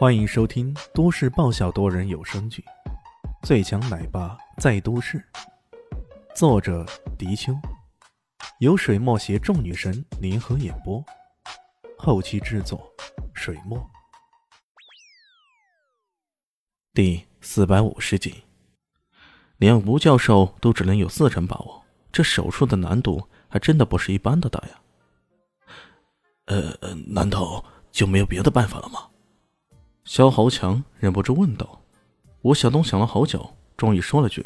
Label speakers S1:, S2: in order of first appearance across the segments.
S1: 欢迎收听都市爆笑多人有声剧《最强奶爸在都市》，作者：迪秋，由水墨携众女神联合演播，后期制作：水墨。第四百五十集，连吴教授都只能有四成把握，这手术的难度还真的不是一般的大呀。
S2: 呃，难道就没有别的办法了吗？
S1: 肖豪强忍不住问道：“吴晓东想了好久，终于说了句：‘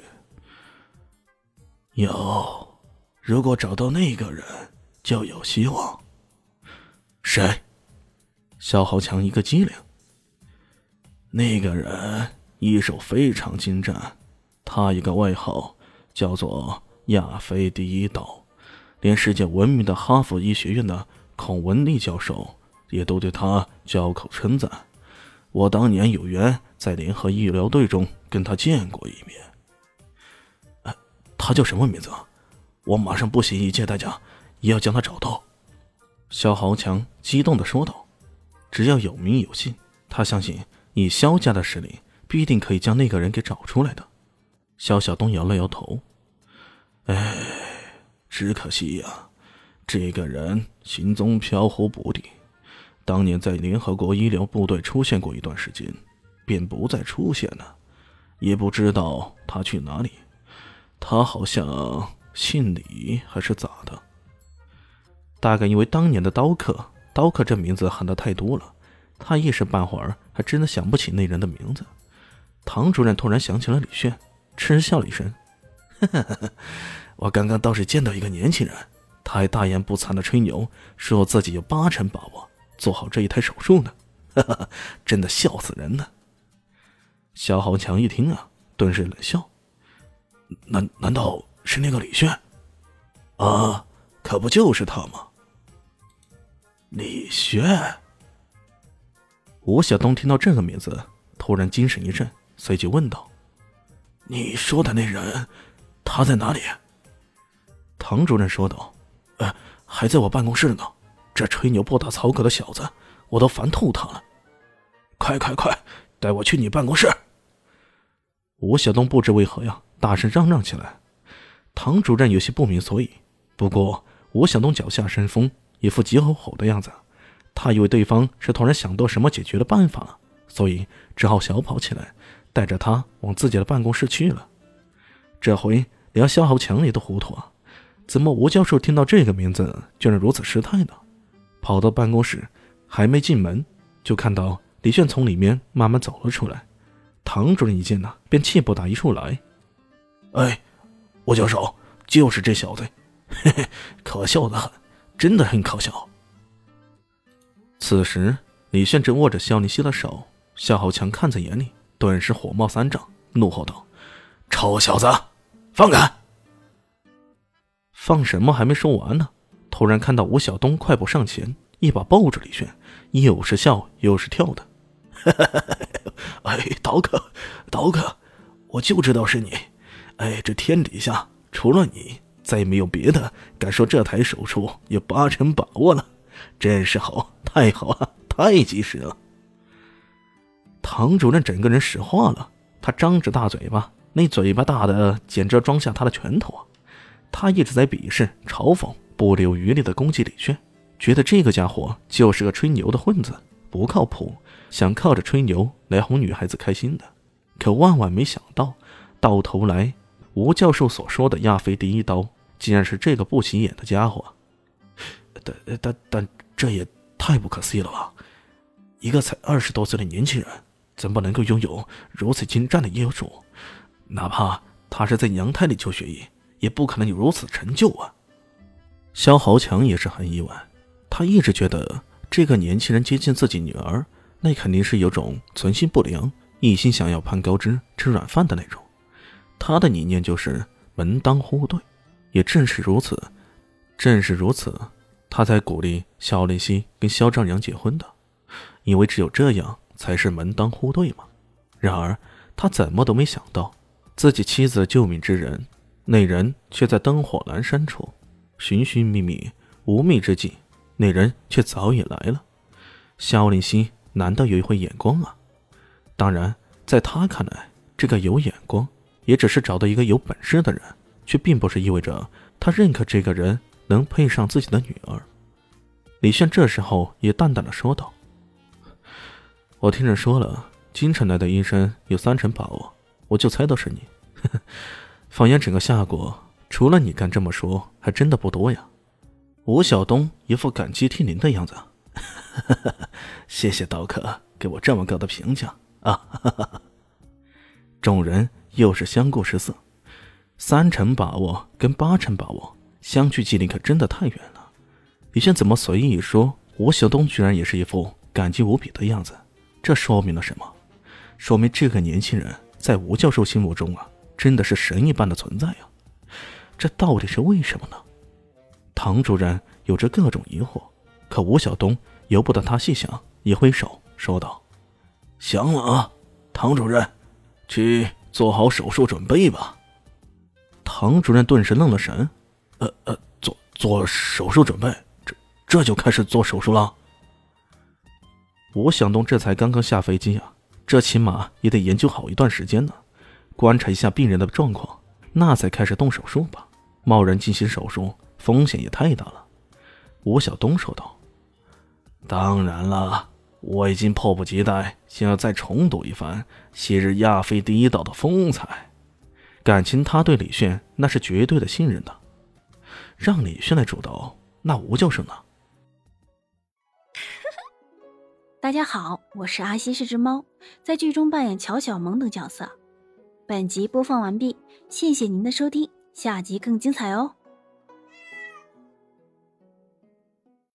S2: 有，如果找到那个人，就有希望。’
S1: 谁？”肖豪强一个机灵：“
S2: 那个人医术非常精湛，他一个外号叫做‘亚非第一刀’，连世界闻名的哈佛医学院的孔文丽教授也都对他交口称赞。”我当年有缘在联合医疗队中跟他见过一面。
S1: 哎，他叫什么名字？我马上不惜一切代价也要将他找到。肖豪强激动的说道：“只要有名有姓，他相信以肖家的实力，必定可以将那个人给找出来的。”肖晓东摇了摇头：“
S2: 哎，只可惜呀，这个人行踪飘忽不定。”当年在联合国医疗部队出现过一段时间，便不再出现了，也不知道他去哪里。他好像姓李还是咋的？
S1: 大概因为当年的刀客，刀客这名字喊的太多了，他一时半会儿还真的想不起那人的名字。唐主任突然想起了李炫，嗤笑了一声：“我刚刚倒是见到一个年轻人，他还大言不惭的吹牛，说自己有八成把握。”做好这一台手术呢，哈哈，真的笑死人了。肖豪强一听啊，顿时冷笑：“
S2: 难难道是那个李炫？啊，可不就是他吗？”李炫。
S1: 吴晓东听到这个名字，突然精神一振，随即问道：“
S2: 你说的那人，他在哪里？”
S1: 唐主任说道：“呃，还在我办公室呢。”这吹牛不打草稿的小子，我都烦透他了！
S2: 快快快，带我去你办公室！
S1: 吴晓东不知为何呀，大声嚷嚷起来。唐主任有些不明所以，不过吴晓东脚下生风，一副急吼吼的样子，他以为对方是突然想到什么解决的办法了，所以只好小跑起来，带着他往自己的办公室去了。这回连肖豪强也都糊涂啊！怎么吴教授听到这个名字，居然如此失态呢？跑到办公室，还没进门，就看到李炫从里面慢慢走了出来。唐主任一见呢，便气不打一处来：“
S2: 哎，吴教授，就是这小子，嘿嘿，可笑的很，真的很可笑。”
S1: 此时，李炫正握着肖林希的手，肖豪强看在眼里，顿时火冒三丈，怒吼道：“
S2: 臭小子，放开！”
S1: 放什么？还没说完呢。突然看到吴晓东快步上前，一把抱住李轩，又是笑又是跳的。
S2: 哎，刀客，刀客，我就知道是你。哎，这天底下除了你，再没有别的敢说这台手术有八成把握了。真是好，太好了，太及时了。
S1: 唐主任整个人石化了，他张着大嘴巴，那嘴巴大的简直装下他的拳头啊！他一直在鄙视、嘲讽。不留余力的攻击李炫，觉得这个家伙就是个吹牛的混子，不靠谱，想靠着吹牛来哄女孩子开心的。可万万没想到，到头来吴教授所说的亚非第一刀，竟然是这个不起眼的家伙。
S2: 但但但这也太不可思议了吧！一个才二十多岁的年轻人，怎么能够拥有如此精湛的医术？哪怕他是在娘胎里就学医，也不可能有如此成就啊！
S1: 肖豪强也是很意外，他一直觉得这个年轻人接近自己女儿，那肯定是有种存心不良、一心想要攀高枝、吃软饭的那种。他的理念就是门当户对，也正是如此，正是如此，他才鼓励肖林熙跟肖丈娘结婚的，因为只有这样才是门当户对嘛。然而他怎么都没想到，自己妻子的救命之人，那人却在灯火阑珊处。寻寻觅觅，无觅之际，那人却早已来了。肖林熙难道有一回眼光啊？当然，在他看来，这个有眼光，也只是找到一个有本事的人，却并不是意味着他认可这个人能配上自己的女儿。李炫这时候也淡淡的说道：“我听人说了，京城来的医生有三成把握，我就猜到是你。放眼整个夏国，除了你敢这么说，还真的不多呀。”吴晓东一副感激涕零的样子。
S2: 谢谢刀客给我这么高的评价啊！
S1: 众人又是相顾失色，三成把握跟八成把握相距距离可真的太远了。李轩怎么随意一说，吴晓东居然也是一副感激无比的样子？这说明了什么？说明这个年轻人在吴教授心目中啊，真的是神一般的存在啊！这到底是为什么呢？唐主任有着各种疑惑，可吴晓东。由不得他细想，一挥手说道：“
S2: 行了啊，唐主任，去做好手术准备吧。”
S1: 唐主任顿时愣了神：“
S2: 呃呃，做做手术准备？这这就开始做手术了？”
S1: 吴向东这才刚刚下飞机啊，这起码也得研究好一段时间呢，观察一下病人的状况，那才开始动手术吧。贸然进行手术，风险也太大了。”吴晓东说道。
S2: 当然了，我已经迫不及待，想要再重睹一番昔日亚非第一岛的风采。
S1: 感情他对李炫那是绝对的信任的，让李炫来主导，那吴教授呢？
S3: 大家好，我是阿西，是只猫，在剧中扮演乔小萌等角色。本集播放完毕，谢谢您的收听，下集更精彩哦。